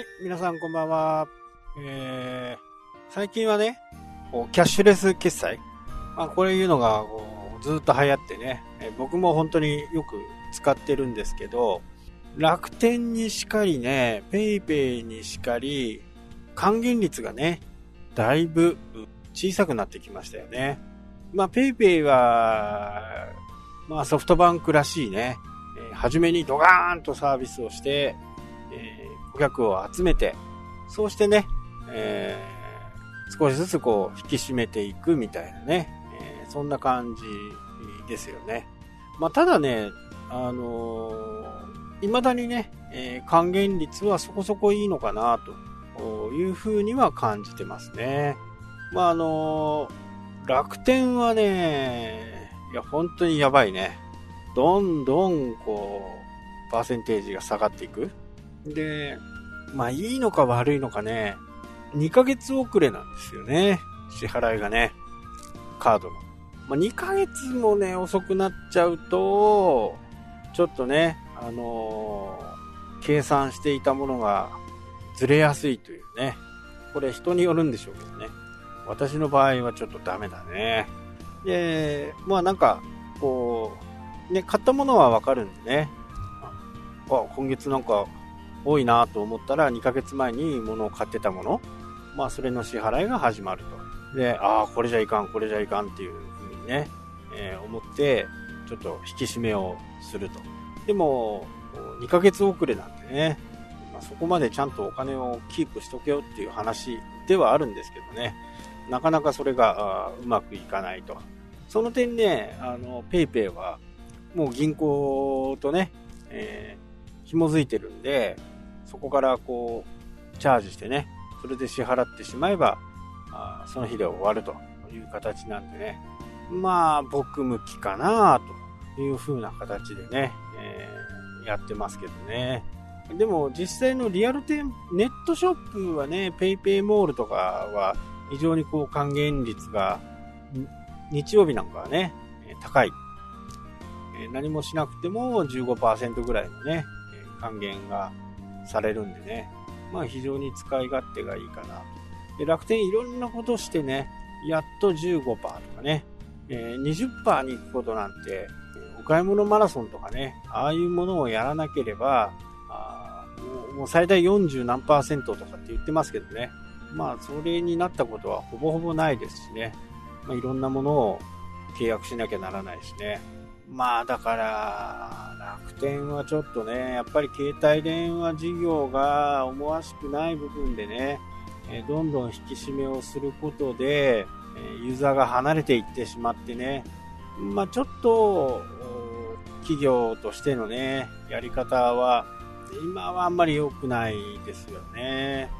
はい、皆さんこんばんは。えー、最近はね、こうキャッシュレス決済、まあ、これいうのがこうずっと流行ってね、え僕も本当によく使ってるんですけど、楽天にしかりね、 PayPay にしかり、還元率がね、だいぶ小さくなってきましたよね。まあ、 PayPay は、まあ、ソフトバンクらしいね、えー、初めにドガーンとサービスをして、顧客を集めて、そうしてね、えー、少しずつこう、引き締めていくみたいなね、えー、そんな感じですよね。まあ、ただね、あのー、未だにね、えー、還元率はそこそこいいのかな、というふうには感じてますね。まあ、あのー、楽天はね、いや、本当にやばいね。どんどん、こう、パーセンテージが下がっていく。で、まあ、いいのか悪いのかね、2ヶ月遅れなんですよね。支払いがね。カードの。まあ、2ヶ月もね、遅くなっちゃうと、ちょっとね、あのー、計算していたものがずれやすいというね。これ人によるんでしょうけどね。私の場合はちょっとダメだね。で、まあなんか、こう、ね、買ったものはわかるんでね。あ、今月なんか多いなと思ったら2ヶ月前に物を買ってたもの、まあそれの支払いが始まると。で、ああ、これじゃいかん、これじゃいかんっていうふうにね、えー、思って、ちょっと引き締めをすると。でも、2ヶ月遅れなんでね、まあ、そこまでちゃんとお金をキープしとけよっていう話ではあるんですけどね、なかなかそれがうまくいかないと。その点ね、あの、ペイペイは、もう銀行とね、えー、紐づいてるんで、そこからこう、チャージしてね、それで支払ってしまえば、あその日で終わるという形なんでね、まあ、僕向きかなという風な形でね、えー、やってますけどね。でも実際のリアル店、ネットショップはね、ペイペイモールとかは非常にこう還元率が日曜日なんかはね、高い。何もしなくても15%ぐらいのね、還元がされるんでね、まあ非常に使い勝手がいいかなと。で楽天いろんなことしてね、やっと15%とかね、えー、20%に行くことなんて、お買い物マラソンとかね、ああいうものをやらなければ、あもう最大40何パーセントとかって言ってますけどね、まあそれになったことはほぼほぼないですしね、まあ、いろんなものを契約しなきゃならないしね。まあだから、楽天はちょっとね、やっぱり携帯電話事業が思わしくない部分でね、えどんどん引き締めをすることで、えユーザーが離れていってしまってね、まあちょっと、企業としてのね、やり方は、今はあんまり良くないですよね。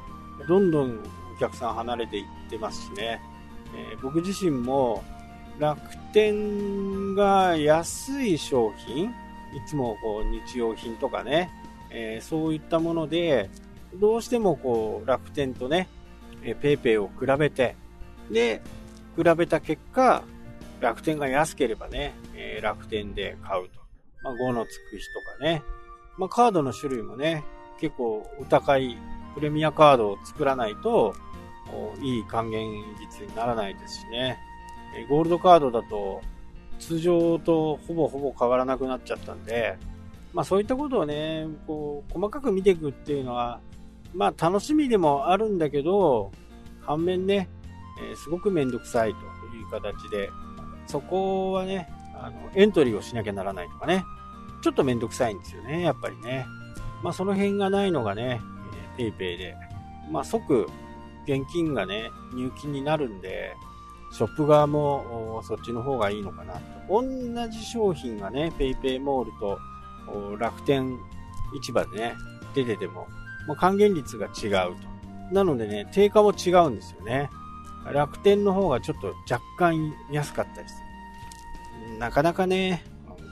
どんどんお客さん離れていってますしね。えー、僕自身も楽天が安い商品、いつもこう日用品とかね、えー、そういったもので、どうしてもこう楽天とね、えー、ペイペイを比べて、で、比べた結果、楽天が安ければね、えー、楽天で買うと。まあ、5のつく日とかね。まあ、カードの種類もね、結構お高いプレミアカードを作らないと、いい還元率にならないですしね。ゴールドカードだと通常とほぼほぼ変わらなくなっちゃったんで、まあそういったことをね、こう、細かく見ていくっていうのは、まあ楽しみでもあるんだけど、反面ね、えー、すごくめんどくさいという形で、そこはね、あの、エントリーをしなきゃならないとかね、ちょっとめんどくさいんですよね、やっぱりね。まあその辺がないのがね、PayPay で、まあ即現金がね、入金になるんで、ショップ側もそっちの方がいいのかなと。同じ商品がね、PayPay モールと楽天市場でね、出てても、もう還元率が違うと。なのでね、定価も違うんですよね。楽天の方がちょっと若干安かったりする。なかなかね、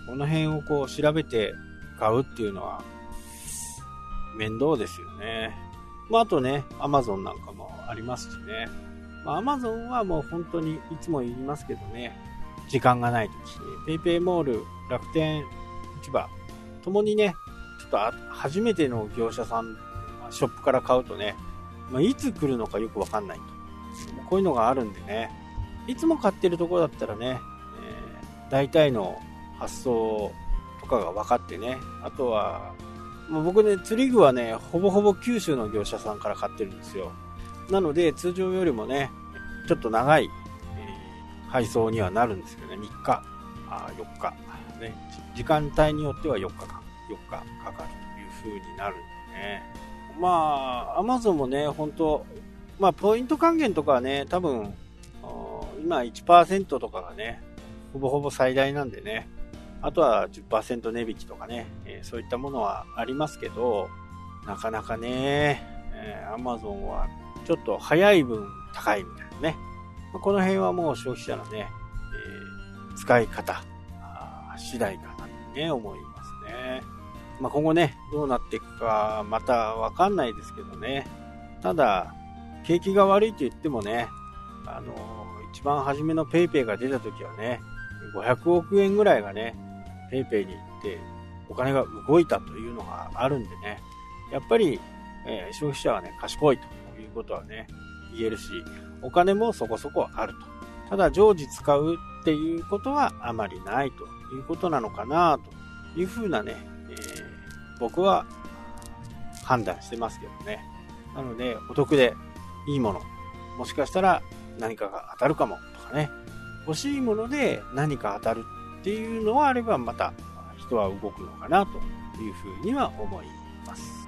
この辺をこう調べて買うっていうのは面倒ですよね。まあ、あとね、Amazon なんかもありますしね。まあ、Amazon はもう本当にいつも言いますけどね、時間がない時、PayPay モール、楽天市場、ともにね、ちょっと初めての業者さんショップから買うとね、まあ、いつ来るのかよくわかんないと。こういうのがあるんでね、いつも買ってるところだったらね、えー、大体の発送とかが分かってね、あとは、もう僕ね、釣り具はね、ほぼほぼ九州の業者さんから買ってるんですよ。なので、通常よりもね、ちょっと長い、えー、配送にはなるんですけどね、3日、あ4日、ね、時間帯によっては4日間、4日かかるという風になるんでね。まあ、アマゾンもね、本当まあ、ポイント還元とかはね、多分、今1%とかがね、ほぼほぼ最大なんでね、あとは10%値引きとかね、えー、そういったものはありますけど、なかなかね、えー、Amazon はちょっと早い分高いみたいなね。ま、この辺はもう消費者のね、えー、使い方次第かなってね、思いますね。まあ、今後ね、どうなっていくか、またわかんないですけどね。ただ、景気が悪いと言ってもね、あの、一番初めの PayPay が出た時はね、500億円ぐらいがね、PayPay に行ってお金が動いたというのがあるんでね、やっぱり、えー、消費者はね、賢いということはね、言えるし、お金もそこそこあると。ただ常時使うっていうことはあまりないということなのかなというふうなね、えー、僕は判断してますけどね。なので、お得でいいもの、もしかしたら何かが当たるかもとかね、欲しいもので何か当たるっていうのはあればまた人は動くのかなというふうには思います。